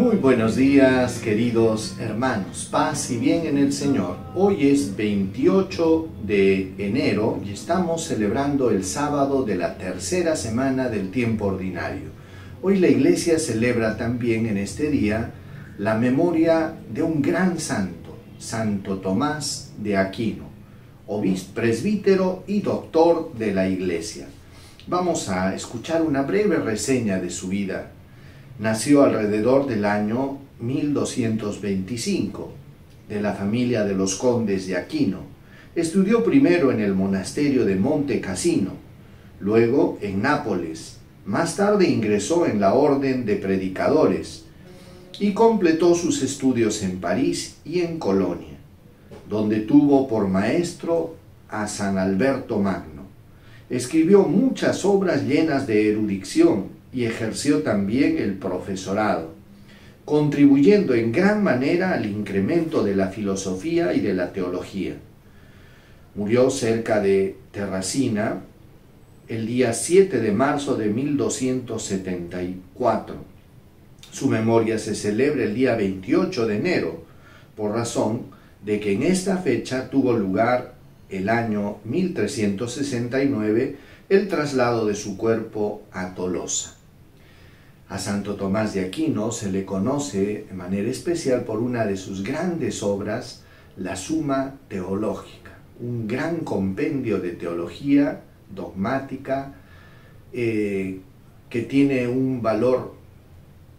buenos días queridos hermanos, paz y bien en el Señor. Hoy es 28 de enero y estamos celebrando el sábado de la tercera semana del tiempo ordinario. Hoy la iglesia celebra también en este día la memoria de un gran santo, Santo Tomás de Aquino, obispo, presbítero y doctor de la iglesia. Vamos a escuchar una breve reseña de su vida Nació alrededor del año 1225, de la familia de los condes de Aquino. Estudió primero en el monasterio de Monte Cassino, luego en Nápoles. Más tarde ingresó en la orden de predicadores y completó sus estudios en París y en Colonia, donde tuvo por maestro a San Alberto Magno. Escribió muchas obras llenas de erudición y ejerció también el profesorado, contribuyendo en gran manera al incremento de la filosofía y de la teología. Murió cerca de Terracina el día 7 de marzo de 1274. Su memoria se celebra el día 28 de enero, por razón de que en esta fecha tuvo lugar el año 1369 el traslado de su cuerpo a Tolosa. A Santo Tomás de Aquino se le conoce de manera especial por una de sus grandes obras, la Suma Teológica, un gran compendio de teología dogmática eh, que tiene un valor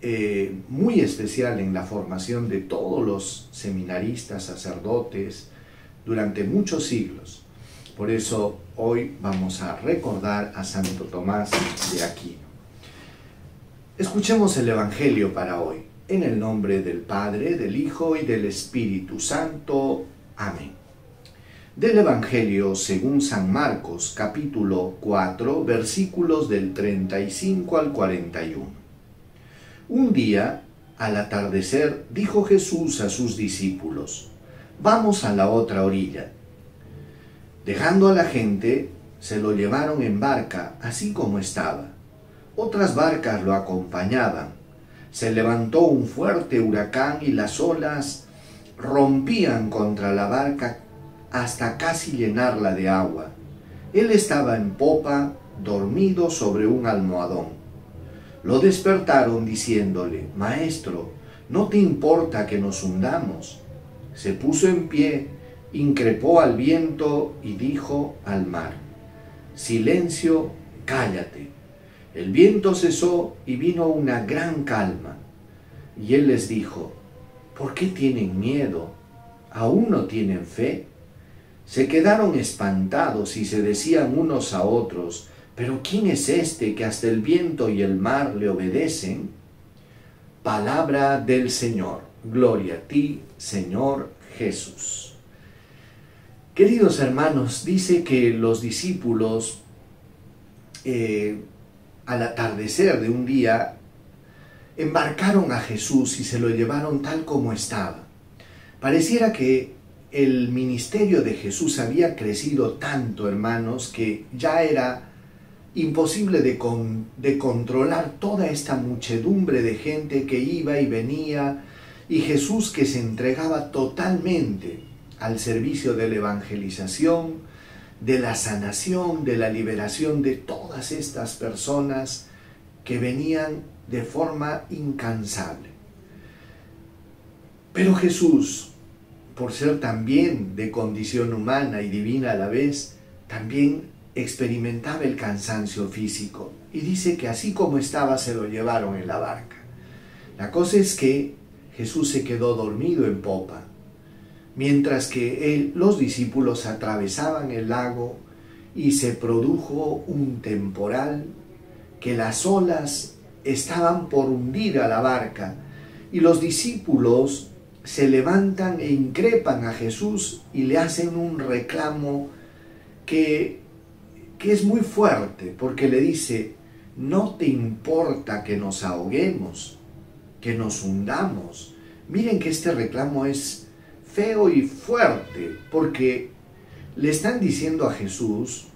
eh, muy especial en la formación de todos los seminaristas, sacerdotes, durante muchos siglos. Por eso hoy vamos a recordar a Santo Tomás de Aquino. Escuchemos el Evangelio para hoy, en el nombre del Padre, del Hijo y del Espíritu Santo. Amén. Del Evangelio según San Marcos, capítulo 4, versículos del 35 al 41. Un día, al atardecer, dijo Jesús a sus discípulos, Vamos a la otra orilla. Dejando a la gente, se lo llevaron en barca, así como estaba otras barcas lo acompañaban. Se levantó un fuerte huracán y las olas rompían contra la barca hasta casi llenarla de agua. Él estaba en popa, dormido sobre un almohadón. Lo despertaron diciéndole, Maestro, ¿no te importa que nos hundamos? Se puso en pie, increpó al viento y dijo al mar, Silencio, cállate. El viento cesó y vino una gran calma. Y él les dijo, ¿por qué tienen miedo? ¿Aún no tienen fe? Se quedaron espantados y se decían unos a otros, ¿pero quién es este que hasta el viento y el mar le obedecen? Palabra del Señor. Gloria a ti, Señor Jesús. Queridos hermanos, dice que los discípulos eh, al atardecer de un día, embarcaron a Jesús y se lo llevaron tal como estaba. Pareciera que el ministerio de Jesús había crecido tanto, hermanos, que ya era imposible de, de, controlar toda esta muchedumbre de gente que iba y venía, y Jesús que se entregaba totalmente al servicio de la evangelización, de la sanación, de la liberación de todas estas personas que venían de forma incansable. Pero Jesús, por ser también de condición humana y divina a la vez, también experimentaba el cansancio físico y dice que así como estaba se lo llevaron en la barca. La cosa es que Jesús se quedó dormido en popa mientras que los discípulos atravesaban el lago y se produjo un temporal que las olas estaban por hundir a la barca y los discípulos se levantan e increpan a Jesús y le hacen un reclamo que, que es muy fuerte porque le dice, no te importa que nos ahoguemos, que nos hundamos. Miren que este reclamo es feo y fuerte, porque le están diciendo a Jesús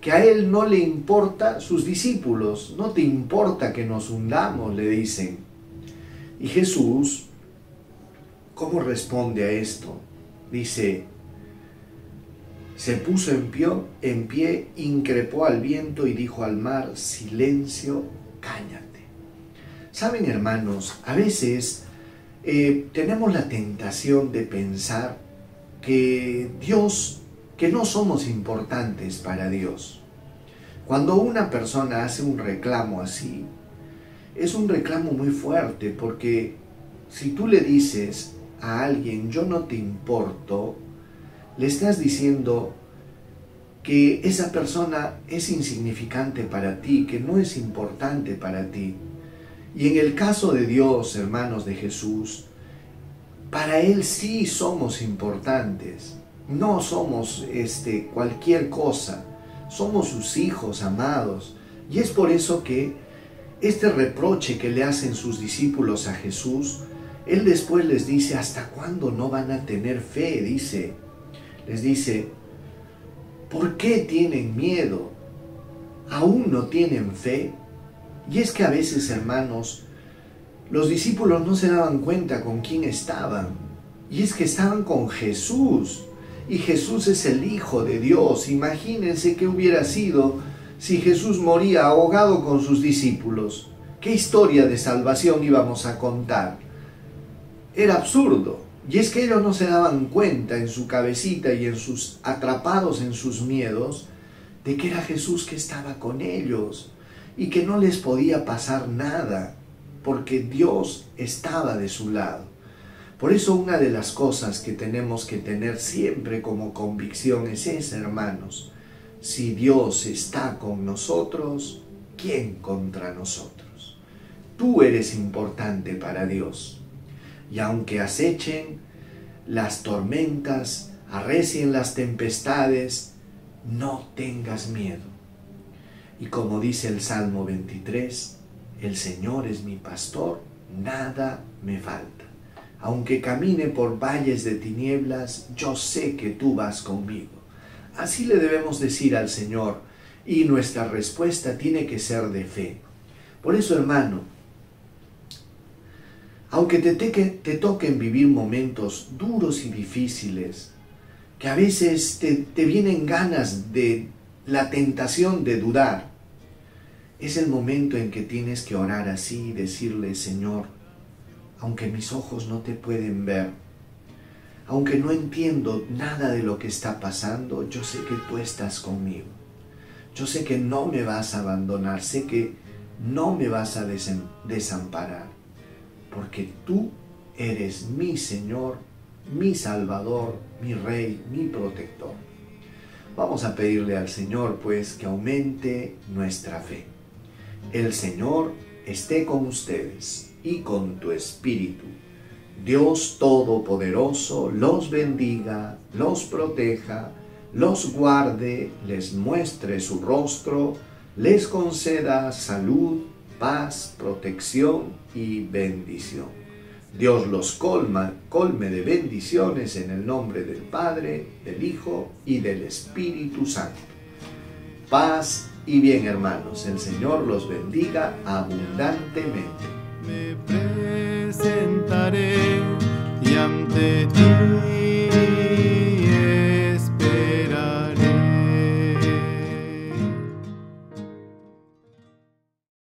que a él no le importa sus discípulos, no te importa que nos hundamos, le dicen. Y Jesús, ¿cómo responde a esto? Dice, se puso en pie, en pie, increpó al viento y dijo al mar, silencio, cállate. Saben hermanos, a veces eh, tenemos la tentación de pensar que Dios, que no somos importantes para Dios. Cuando una persona hace un reclamo así, es un reclamo muy fuerte porque si tú le dices a alguien yo no te importo, le estás diciendo que esa persona es insignificante para ti, que no es importante para ti. Y en el caso de Dios, hermanos de Jesús, para Él sí somos importantes. No somos este, cualquier cosa. Somos sus hijos amados. Y es por eso que este reproche que le hacen sus discípulos a Jesús, Él después les dice, ¿hasta cuándo no van a tener fe? Dice, les dice, ¿por qué tienen miedo? ¿Aún no tienen fe? Y es que a veces, hermanos, los discípulos no se daban cuenta con quién estaban. Y es que estaban con Jesús. Y Jesús es el Hijo de Dios. Imagínense qué hubiera sido si Jesús moría ahogado con sus discípulos. ¿Qué historia de salvación íbamos a contar? Era absurdo. Y es que ellos no se daban cuenta en su cabecita y en sus atrapados en sus miedos de que era Jesús que estaba con ellos y que no les podía pasar nada porque Dios estaba de su lado. Por eso una de las cosas que tenemos que tener siempre como convicción es hermanos. Si Dios está con nosotros, ¿quién contra nosotros? Tú eres importante para Dios. Y aunque acechen las tormentas, arrecien las tempestades, no tengas miedo. Y como dice el Salmo 23, el Señor es mi pastor, nada me falta. Aunque camine por valles de tinieblas, yo sé que tú vas conmigo. Así le debemos decir al Señor y nuestra respuesta tiene que ser de fe. Por eso, hermano, aunque te, toquen vivir momentos duros y difíciles, que a veces te vienen ganas de la tentación de dudar, es el momento en que tienes que orar así y decirle, Señor, aunque mis ojos no te pueden ver, aunque no entiendo nada de lo que está pasando, yo sé que tú estás conmigo. Yo sé que no me vas a abandonar, sé que no me vas a desamparar, porque tú eres mi Señor, mi Salvador, mi Rey, mi protector. Vamos a pedirle al Señor pues que aumente nuestra fe. El Señor esté con ustedes y con tu espíritu. Dios Todopoderoso los bendiga, los proteja, los guarde, les muestre su rostro, les conceda salud, paz, protección y bendición. Dios los colma, colme de bendiciones en el nombre del Padre, del Hijo y del Espíritu Santo. Paz y bien, hermanos, el Señor los bendiga abundantemente. Me presentaré y ante ti